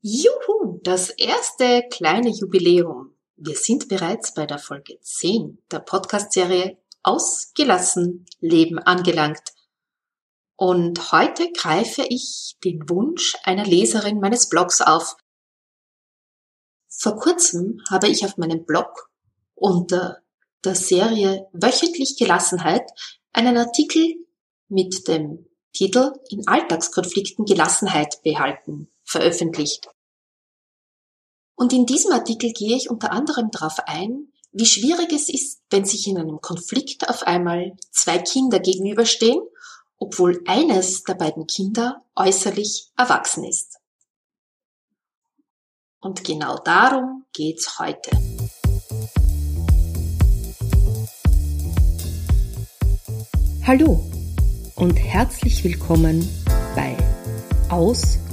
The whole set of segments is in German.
Juhu, das erste kleine Jubiläum. Wir sind bereits bei der Folge 10 der Podcast-Serie Ausgelassen Leben angelangt. Und heute greife ich den Wunsch einer Leserin meines Blogs auf. Vor kurzem habe ich auf meinem Blog unter der Serie Wöchentlich Gelassenheit einen Artikel mit dem Titel In Alltagskonflikten Gelassenheit behalten veröffentlicht. Und in diesem Artikel gehe ich unter anderem darauf ein, wie schwierig es ist, wenn sich in einem Konflikt auf einmal zwei Kinder gegenüberstehen, obwohl eines der beiden Kinder äußerlich erwachsen ist. Und genau darum geht's heute. Hallo und herzlich willkommen bei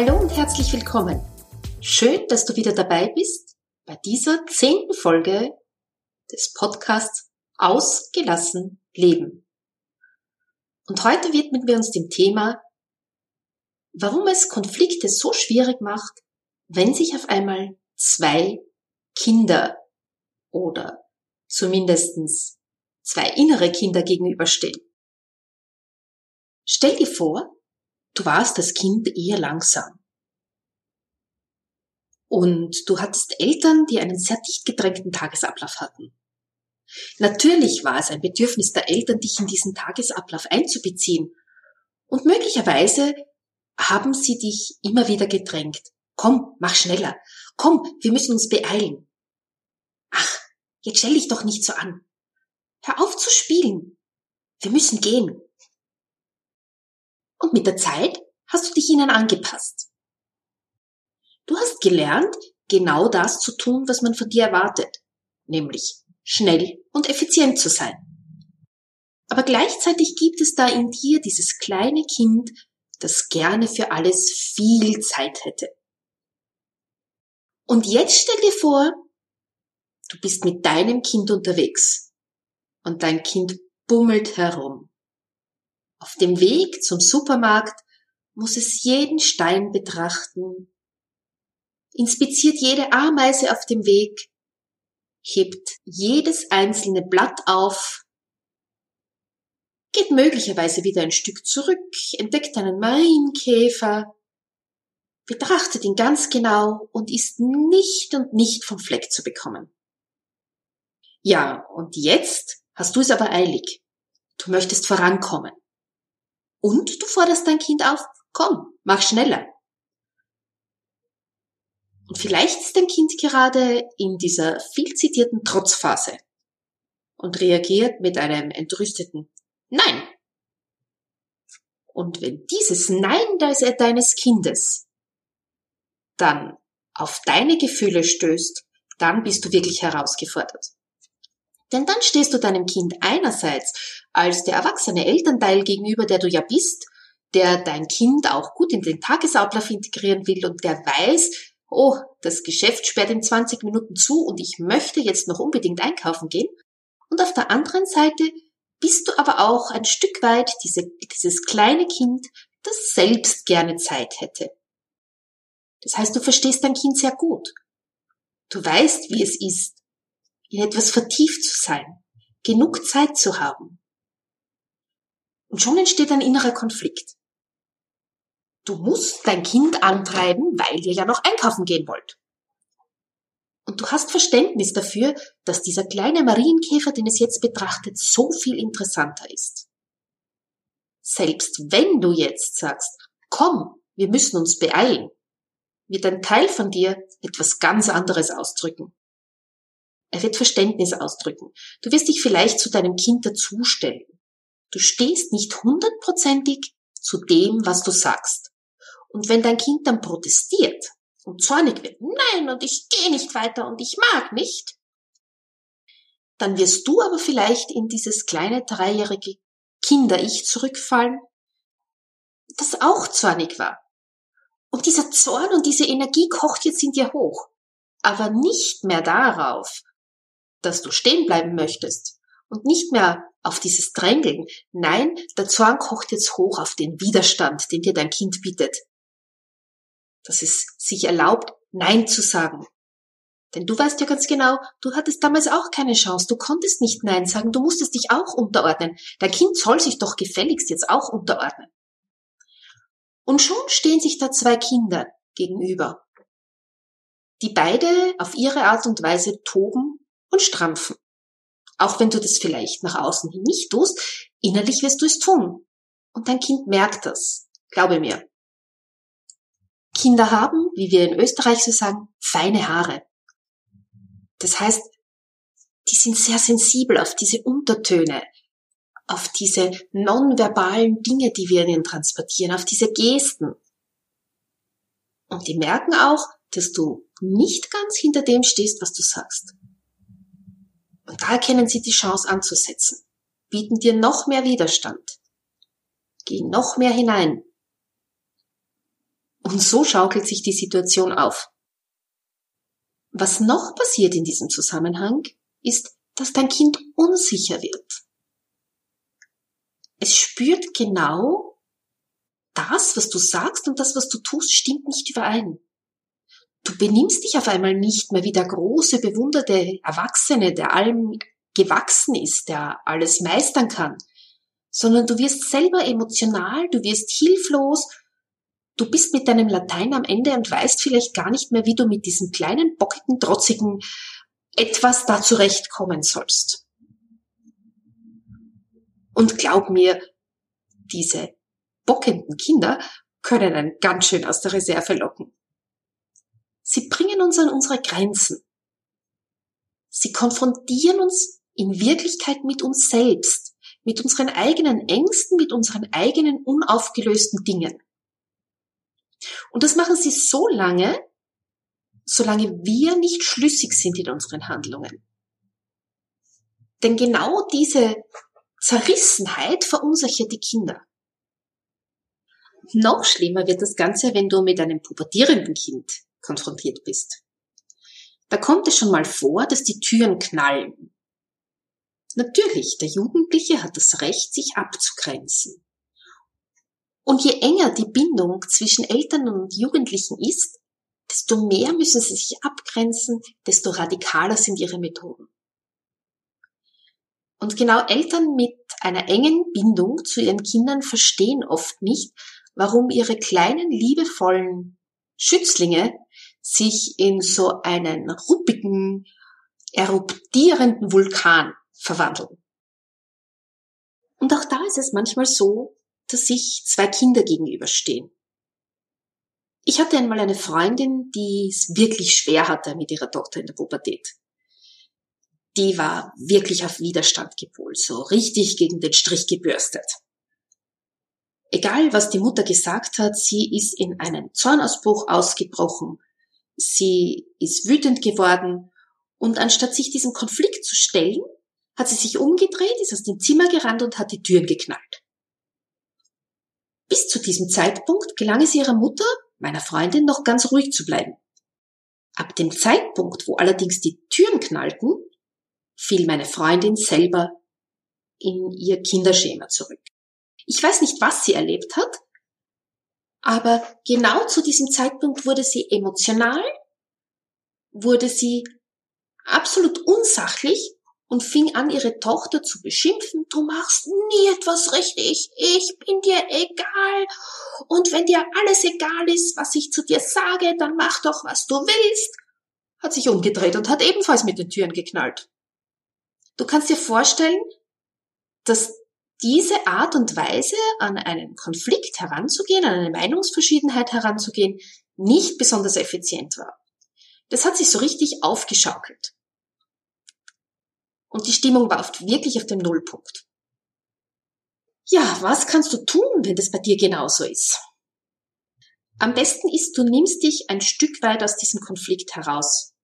Hallo und herzlich willkommen. Schön, dass du wieder dabei bist bei dieser zehnten Folge des Podcasts Ausgelassen Leben. Und heute widmen wir uns dem Thema, warum es Konflikte so schwierig macht, wenn sich auf einmal zwei Kinder oder zumindestens zwei innere Kinder gegenüberstehen. Stell dir vor, du warst als Kind eher langsam. Und du hattest Eltern, die einen sehr dicht gedrängten Tagesablauf hatten. Natürlich war es ein Bedürfnis der Eltern, dich in diesen Tagesablauf einzubeziehen. Und möglicherweise haben sie dich immer wieder gedrängt. Komm, mach schneller. Komm, wir müssen uns beeilen. Ach, jetzt stell dich doch nicht so an. Hör auf zu spielen. Wir müssen gehen und mit der Zeit hast du dich ihnen angepasst. Du hast gelernt, genau das zu tun, was man von dir erwartet, nämlich schnell und effizient zu sein. Aber gleichzeitig gibt es da in dir dieses kleine Kind, das gerne für alles viel Zeit hätte. Und jetzt stell dir vor, du bist mit deinem Kind unterwegs und dein Kind bummelt herum. Auf dem Weg zum Supermarkt muss es jeden Stein betrachten, inspiziert jede Ameise auf dem Weg, hebt jedes einzelne Blatt auf, geht möglicherweise wieder ein Stück zurück, entdeckt einen Marienkäfer, betrachtet ihn ganz genau und ist nicht und nicht vom Fleck zu bekommen. Ja, und jetzt hast du es aber eilig. Du möchtest vorankommen. Und du forderst dein Kind auf, komm, mach schneller. Und vielleicht ist dein Kind gerade in dieser viel zitierten Trotzphase und reagiert mit einem entrüsteten Nein. Und wenn dieses Nein deines Kindes dann auf deine Gefühle stößt, dann bist du wirklich herausgefordert. Denn dann stehst du deinem Kind einerseits als der erwachsene Elternteil gegenüber, der du ja bist, der dein Kind auch gut in den Tagesablauf integrieren will und der weiß, oh, das Geschäft sperrt in 20 Minuten zu und ich möchte jetzt noch unbedingt einkaufen gehen. Und auf der anderen Seite bist du aber auch ein Stück weit diese, dieses kleine Kind, das selbst gerne Zeit hätte. Das heißt, du verstehst dein Kind sehr gut. Du weißt, wie es ist, in etwas vertieft zu sein, genug Zeit zu haben. Und schon entsteht ein innerer Konflikt. Du musst dein Kind antreiben, weil ihr ja noch einkaufen gehen wollt. Und du hast Verständnis dafür, dass dieser kleine Marienkäfer, den es jetzt betrachtet, so viel interessanter ist. Selbst wenn du jetzt sagst, komm, wir müssen uns beeilen, wird ein Teil von dir etwas ganz anderes ausdrücken. Er wird Verständnis ausdrücken. Du wirst dich vielleicht zu deinem Kind dazustellen. Du stehst nicht hundertprozentig zu dem, was du sagst. Und wenn dein Kind dann protestiert und zornig wird, nein, und ich gehe nicht weiter und ich mag nicht, dann wirst du aber vielleicht in dieses kleine dreijährige Kinder-Ich zurückfallen, das auch zornig war. Und dieser Zorn und diese Energie kocht jetzt in dir hoch, aber nicht mehr darauf, dass du stehen bleiben möchtest und nicht mehr auf dieses Drängeln. Nein, der Zorn kocht jetzt hoch auf den Widerstand, den dir dein Kind bietet. Dass es sich erlaubt, Nein zu sagen. Denn du weißt ja ganz genau, du hattest damals auch keine Chance. Du konntest nicht Nein sagen. Du musstest dich auch unterordnen. Dein Kind soll sich doch gefälligst jetzt auch unterordnen. Und schon stehen sich da zwei Kinder gegenüber, die beide auf ihre Art und Weise toben und strampfen. Auch wenn du das vielleicht nach außen hin nicht tust, innerlich wirst du es tun. Und dein Kind merkt das. Glaube mir. Kinder haben, wie wir in Österreich so sagen, feine Haare. Das heißt, die sind sehr sensibel auf diese Untertöne, auf diese nonverbalen Dinge, die wir ihnen transportieren, auf diese Gesten. Und die merken auch, dass du nicht ganz hinter dem stehst, was du sagst. Und da erkennen sie die Chance anzusetzen, bieten dir noch mehr Widerstand, gehen noch mehr hinein. Und so schaukelt sich die Situation auf. Was noch passiert in diesem Zusammenhang, ist, dass dein Kind unsicher wird. Es spürt genau, das, was du sagst und das, was du tust, stimmt nicht überein. Du benimmst dich auf einmal nicht mehr wie der große, bewunderte Erwachsene, der allem gewachsen ist, der alles meistern kann, sondern du wirst selber emotional, du wirst hilflos, du bist mit deinem Latein am Ende und weißt vielleicht gar nicht mehr, wie du mit diesem kleinen, bockigen, trotzigen etwas da zurechtkommen sollst. Und glaub mir, diese bockenden Kinder können einen ganz schön aus der Reserve locken. Sie bringen uns an unsere Grenzen. Sie konfrontieren uns in Wirklichkeit mit uns selbst, mit unseren eigenen Ängsten, mit unseren eigenen unaufgelösten Dingen. Und das machen sie so lange, solange wir nicht schlüssig sind in unseren Handlungen. Denn genau diese Zerrissenheit verunsichert die Kinder. Noch schlimmer wird das Ganze, wenn du mit einem pubertierenden Kind konfrontiert bist. Da kommt es schon mal vor, dass die Türen knallen. Natürlich, der Jugendliche hat das Recht, sich abzugrenzen. Und je enger die Bindung zwischen Eltern und Jugendlichen ist, desto mehr müssen sie sich abgrenzen, desto radikaler sind ihre Methoden. Und genau Eltern mit einer engen Bindung zu ihren Kindern verstehen oft nicht, warum ihre kleinen, liebevollen Schützlinge sich in so einen ruppigen, eruptierenden Vulkan verwandeln. Und auch da ist es manchmal so, dass sich zwei Kinder gegenüberstehen. Ich hatte einmal eine Freundin, die es wirklich schwer hatte mit ihrer Tochter in der Pubertät. Die war wirklich auf Widerstand gepolt, so richtig gegen den Strich gebürstet. Egal, was die Mutter gesagt hat, sie ist in einen Zornausbruch ausgebrochen, Sie ist wütend geworden und anstatt sich diesem Konflikt zu stellen, hat sie sich umgedreht, ist aus dem Zimmer gerannt und hat die Türen geknallt. Bis zu diesem Zeitpunkt gelang es ihrer Mutter, meiner Freundin, noch ganz ruhig zu bleiben. Ab dem Zeitpunkt, wo allerdings die Türen knallten, fiel meine Freundin selber in ihr Kinderschema zurück. Ich weiß nicht, was sie erlebt hat, aber genau zu diesem Zeitpunkt wurde sie emotional, wurde sie absolut unsachlich und fing an, ihre Tochter zu beschimpfen. Du machst nie etwas richtig. Ich bin dir egal. Und wenn dir alles egal ist, was ich zu dir sage, dann mach doch, was du willst. Hat sich umgedreht und hat ebenfalls mit den Türen geknallt. Du kannst dir vorstellen, dass diese Art und Weise, an einen Konflikt heranzugehen, an eine Meinungsverschiedenheit heranzugehen, nicht besonders effizient war. Das hat sich so richtig aufgeschaukelt. Und die Stimmung war oft wirklich auf dem Nullpunkt. Ja, was kannst du tun, wenn das bei dir genauso ist? Am besten ist, du nimmst dich ein Stück weit aus diesem Konflikt heraus.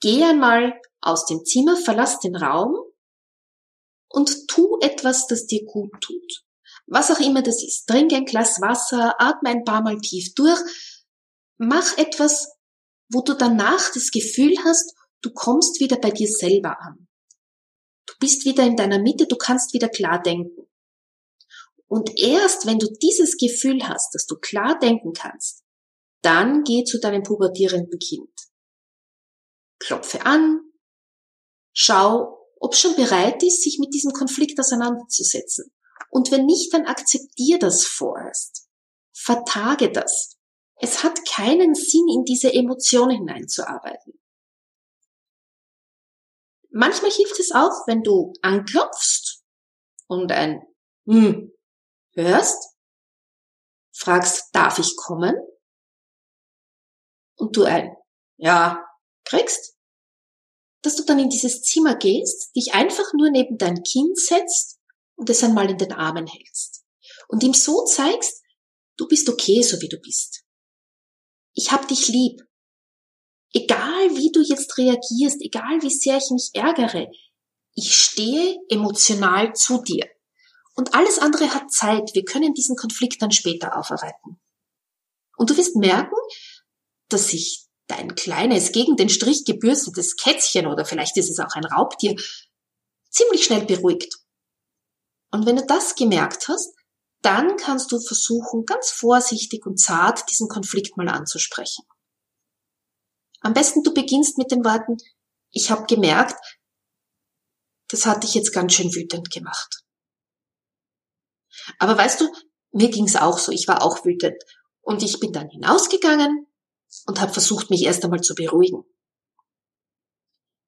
Geh einmal aus dem Zimmer, verlass den Raum und tu etwas, das dir gut tut. Was auch immer das ist. Trink ein Glas Wasser, atme ein paar Mal tief durch. Mach etwas, wo du danach das Gefühl hast, du kommst wieder bei dir selber an. Du bist wieder in deiner Mitte, du kannst wieder klar denken. Und erst wenn du dieses Gefühl hast, dass du klar denken kannst, dann geh zu deinem pubertierenden Kind. Klopfe an, schau, ob schon bereit ist, sich mit diesem Konflikt auseinanderzusetzen. Und wenn nicht, dann akzeptier das vorerst. Vertage das. Es hat keinen Sinn, in diese Emotion hineinzuarbeiten. Manchmal hilft es auch, wenn du anklopfst und ein hm hörst, fragst, darf ich kommen? Und du ein Ja kriegst, dass du dann in dieses Zimmer gehst, dich einfach nur neben dein Kind setzt und es einmal in den Armen hältst. Und ihm so zeigst, du bist okay, so wie du bist. Ich hab dich lieb. Egal wie du jetzt reagierst, egal wie sehr ich mich ärgere, ich stehe emotional zu dir. Und alles andere hat Zeit. Wir können diesen Konflikt dann später aufarbeiten. Und du wirst merken, dass sich dein kleines, gegen den Strich gebürstetes Kätzchen oder vielleicht ist es auch ein Raubtier ziemlich schnell beruhigt. Und wenn du das gemerkt hast, dann kannst du versuchen, ganz vorsichtig und zart diesen Konflikt mal anzusprechen. Am besten du beginnst mit den Worten, ich habe gemerkt, das hat dich jetzt ganz schön wütend gemacht. Aber weißt du, mir ging's auch so, ich war auch wütend. Und ich bin dann hinausgegangen und habe versucht, mich erst einmal zu beruhigen.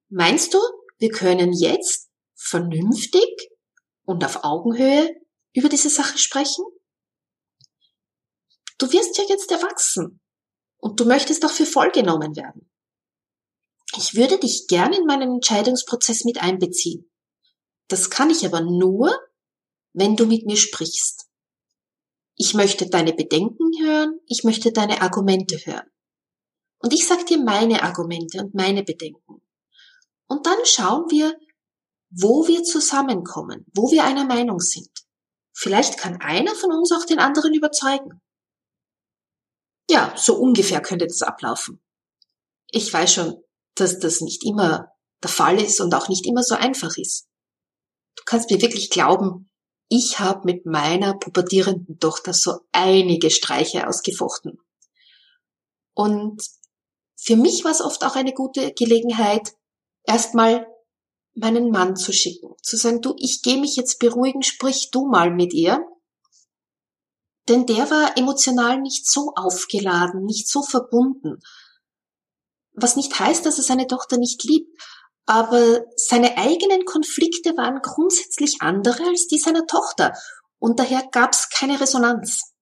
Meinst du, wir können jetzt vernünftig und auf Augenhöhe über diese Sache sprechen? Du wirst ja jetzt erwachsen und du möchtest auch für voll genommen werden. Ich würde dich gern in meinen Entscheidungsprozess mit einbeziehen. Das kann ich aber nur, wenn du mit mir sprichst. Ich möchte deine Bedenken hören, ich möchte deine Argumente hören. Und ich sag dir meine Argumente und meine Bedenken. Und dann schauen wir, wo wir zusammenkommen, wo wir einer Meinung sind. Vielleicht kann einer von uns auch den anderen überzeugen. Ja, so ungefähr könnte das ablaufen. Ich weiß schon, dass das nicht immer der Fall ist und auch nicht immer so einfach ist. Du kannst mir wirklich glauben, ich habe mit meiner pubertierenden Tochter so einige Streiche ausgefochten. Und für mich war es oft auch eine gute Gelegenheit, erstmal meinen Mann zu schicken, zu sagen, du, ich gehe mich jetzt beruhigen, sprich du mal mit ihr. Denn der war emotional nicht so aufgeladen, nicht so verbunden. Was nicht heißt, dass er seine Tochter nicht liebt, aber seine eigenen Konflikte waren grundsätzlich andere als die seiner Tochter und daher gab es keine Resonanz.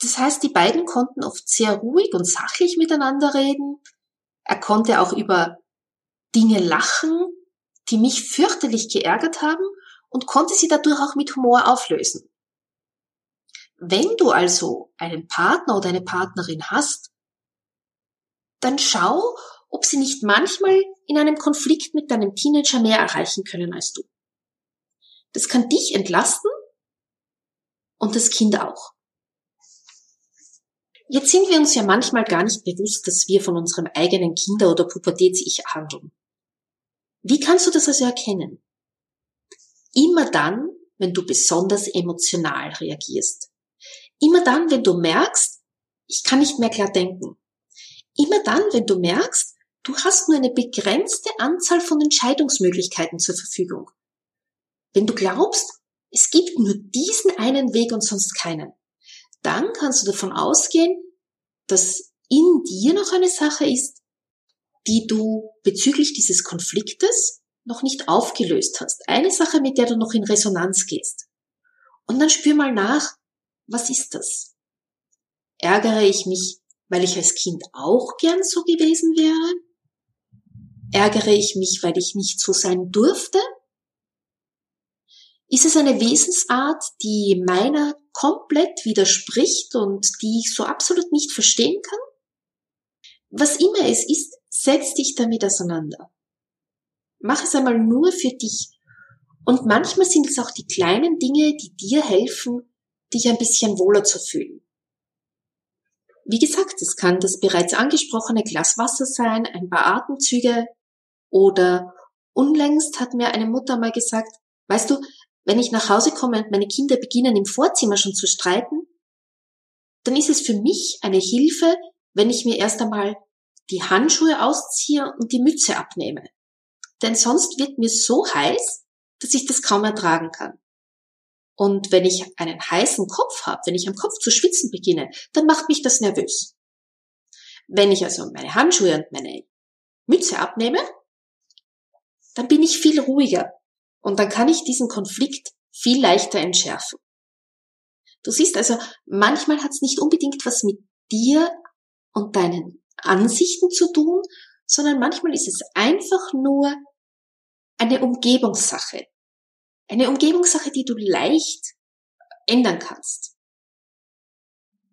Das heißt, die beiden konnten oft sehr ruhig und sachlich miteinander reden. Er konnte auch über Dinge lachen, die mich fürchterlich geärgert haben und konnte sie dadurch auch mit Humor auflösen. Wenn du also einen Partner oder eine Partnerin hast, dann schau, ob sie nicht manchmal in einem Konflikt mit deinem Teenager mehr erreichen können als du. Das kann dich entlasten und das Kind auch. Jetzt sind wir uns ja manchmal gar nicht bewusst, dass wir von unserem eigenen Kinder- oder Pubertäts-Ich handeln. Wie kannst du das also erkennen? Immer dann, wenn du besonders emotional reagierst. Immer dann, wenn du merkst, ich kann nicht mehr klar denken. Immer dann, wenn du merkst, Du hast nur eine begrenzte Anzahl von Entscheidungsmöglichkeiten zur Verfügung. Wenn du glaubst, es gibt nur diesen einen Weg und sonst keinen, dann kannst du davon ausgehen, dass in dir noch eine Sache ist, die du bezüglich dieses Konfliktes noch nicht aufgelöst hast. Eine Sache, mit der du noch in Resonanz gehst. Und dann spür mal nach, was ist das? Ärgere ich mich, weil ich als Kind auch gern so gewesen wäre? Ärgere ich mich, weil ich nicht so sein durfte? Ist es eine Wesensart, die meiner komplett widerspricht und die ich so absolut nicht verstehen kann? Was immer es ist, setz dich damit auseinander. Mach es einmal nur für dich. Und manchmal sind es auch die kleinen Dinge, die dir helfen, dich ein bisschen wohler zu fühlen. Wie gesagt, es kann das bereits angesprochene Glas Wasser sein, ein paar Atemzüge oder unlängst hat mir eine Mutter mal gesagt, weißt du, wenn ich nach Hause komme und meine Kinder beginnen im Vorzimmer schon zu streiten, dann ist es für mich eine Hilfe, wenn ich mir erst einmal die Handschuhe ausziehe und die Mütze abnehme. Denn sonst wird mir so heiß, dass ich das kaum ertragen kann. Und wenn ich einen heißen Kopf habe, wenn ich am Kopf zu schwitzen beginne, dann macht mich das nervös. Wenn ich also meine Handschuhe und meine Mütze abnehme, dann bin ich viel ruhiger und dann kann ich diesen Konflikt viel leichter entschärfen. Du siehst also, manchmal hat es nicht unbedingt was mit dir und deinen Ansichten zu tun, sondern manchmal ist es einfach nur eine Umgebungssache. Eine Umgebungssache, die du leicht ändern kannst.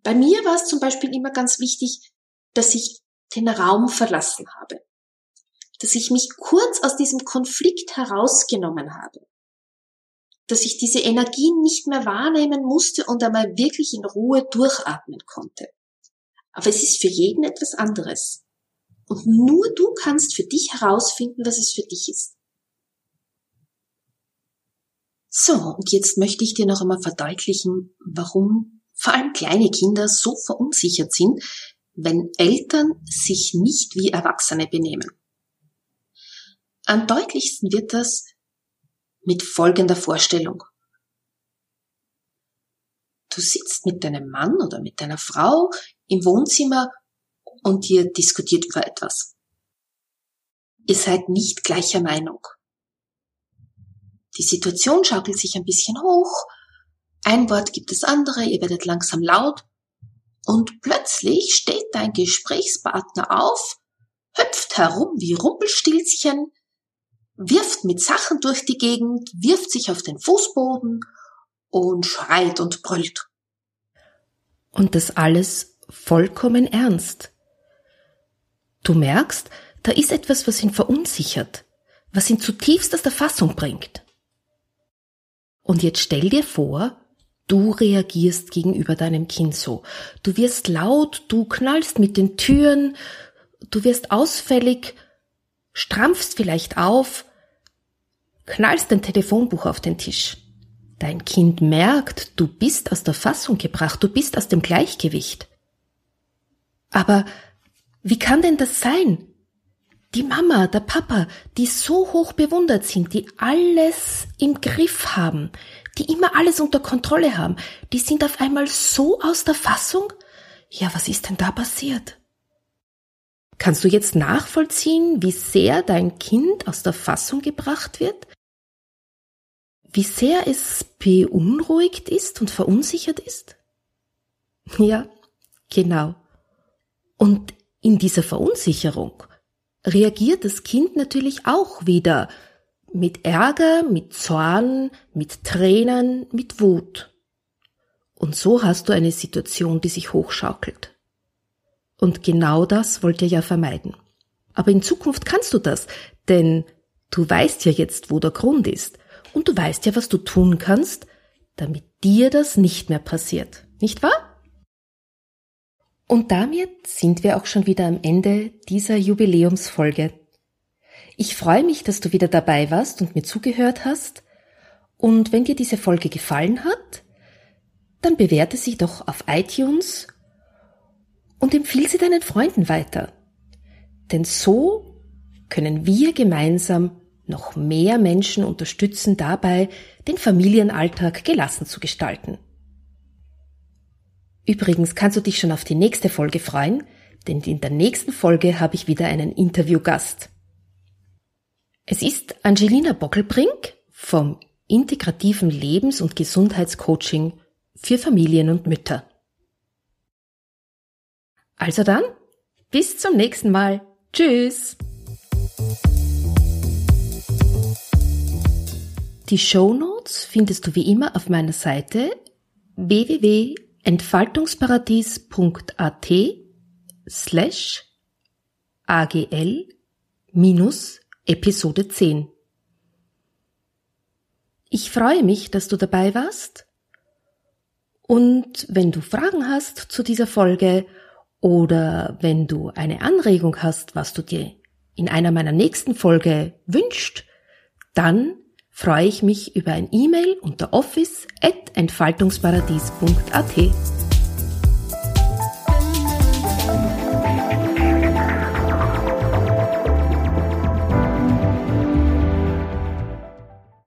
Bei mir war es zum Beispiel immer ganz wichtig, dass ich den Raum verlassen habe dass ich mich kurz aus diesem Konflikt herausgenommen habe, dass ich diese Energie nicht mehr wahrnehmen musste und einmal wirklich in Ruhe durchatmen konnte. Aber es ist für jeden etwas anderes. Und nur du kannst für dich herausfinden, was es für dich ist. So, und jetzt möchte ich dir noch einmal verdeutlichen, warum vor allem kleine Kinder so verunsichert sind, wenn Eltern sich nicht wie Erwachsene benehmen. Am deutlichsten wird das mit folgender Vorstellung. Du sitzt mit deinem Mann oder mit deiner Frau im Wohnzimmer und ihr diskutiert über etwas. Ihr seid nicht gleicher Meinung. Die Situation schaukelt sich ein bisschen hoch, ein Wort gibt es andere, ihr werdet langsam laut und plötzlich steht dein Gesprächspartner auf, hüpft herum wie Rumpelstilzchen, wirft mit Sachen durch die Gegend, wirft sich auf den Fußboden und schreit und brüllt. Und das alles vollkommen ernst. Du merkst, da ist etwas, was ihn verunsichert, was ihn zutiefst aus der Fassung bringt. Und jetzt stell dir vor, du reagierst gegenüber deinem Kind so. Du wirst laut, du knallst mit den Türen, du wirst ausfällig, strampfst vielleicht auf, knallst dein Telefonbuch auf den Tisch. Dein Kind merkt, du bist aus der Fassung gebracht, du bist aus dem Gleichgewicht. Aber wie kann denn das sein? Die Mama, der Papa, die so hoch bewundert sind, die alles im Griff haben, die immer alles unter Kontrolle haben, die sind auf einmal so aus der Fassung? Ja, was ist denn da passiert? Kannst du jetzt nachvollziehen, wie sehr dein Kind aus der Fassung gebracht wird? Wie sehr es beunruhigt ist und verunsichert ist? Ja, genau. Und in dieser Verunsicherung reagiert das Kind natürlich auch wieder mit Ärger, mit Zorn, mit Tränen, mit Wut. Und so hast du eine Situation, die sich hochschaukelt. Und genau das wollt ihr ja vermeiden. Aber in Zukunft kannst du das, denn du weißt ja jetzt, wo der Grund ist. Und du weißt ja, was du tun kannst, damit dir das nicht mehr passiert. Nicht wahr? Und damit sind wir auch schon wieder am Ende dieser Jubiläumsfolge. Ich freue mich, dass du wieder dabei warst und mir zugehört hast. Und wenn dir diese Folge gefallen hat, dann bewerte sie doch auf iTunes und empfiehl sie deinen Freunden weiter. Denn so können wir gemeinsam noch mehr Menschen unterstützen dabei, den Familienalltag gelassen zu gestalten. Übrigens kannst du dich schon auf die nächste Folge freuen, denn in der nächsten Folge habe ich wieder einen Interviewgast. Es ist Angelina Bockelbrink vom integrativen Lebens- und Gesundheitscoaching für Familien und Mütter. Also dann, bis zum nächsten Mal. Tschüss! Die Shownotes Notes findest du wie immer auf meiner Seite www.entfaltungsparadies.at slash agl minus Episode 10. Ich freue mich, dass du dabei warst. Und wenn du Fragen hast zu dieser Folge oder wenn du eine Anregung hast, was du dir in einer meiner nächsten Folge wünscht, dann freue ich mich über ein E-Mail unter office at entfaltungsparadies.at.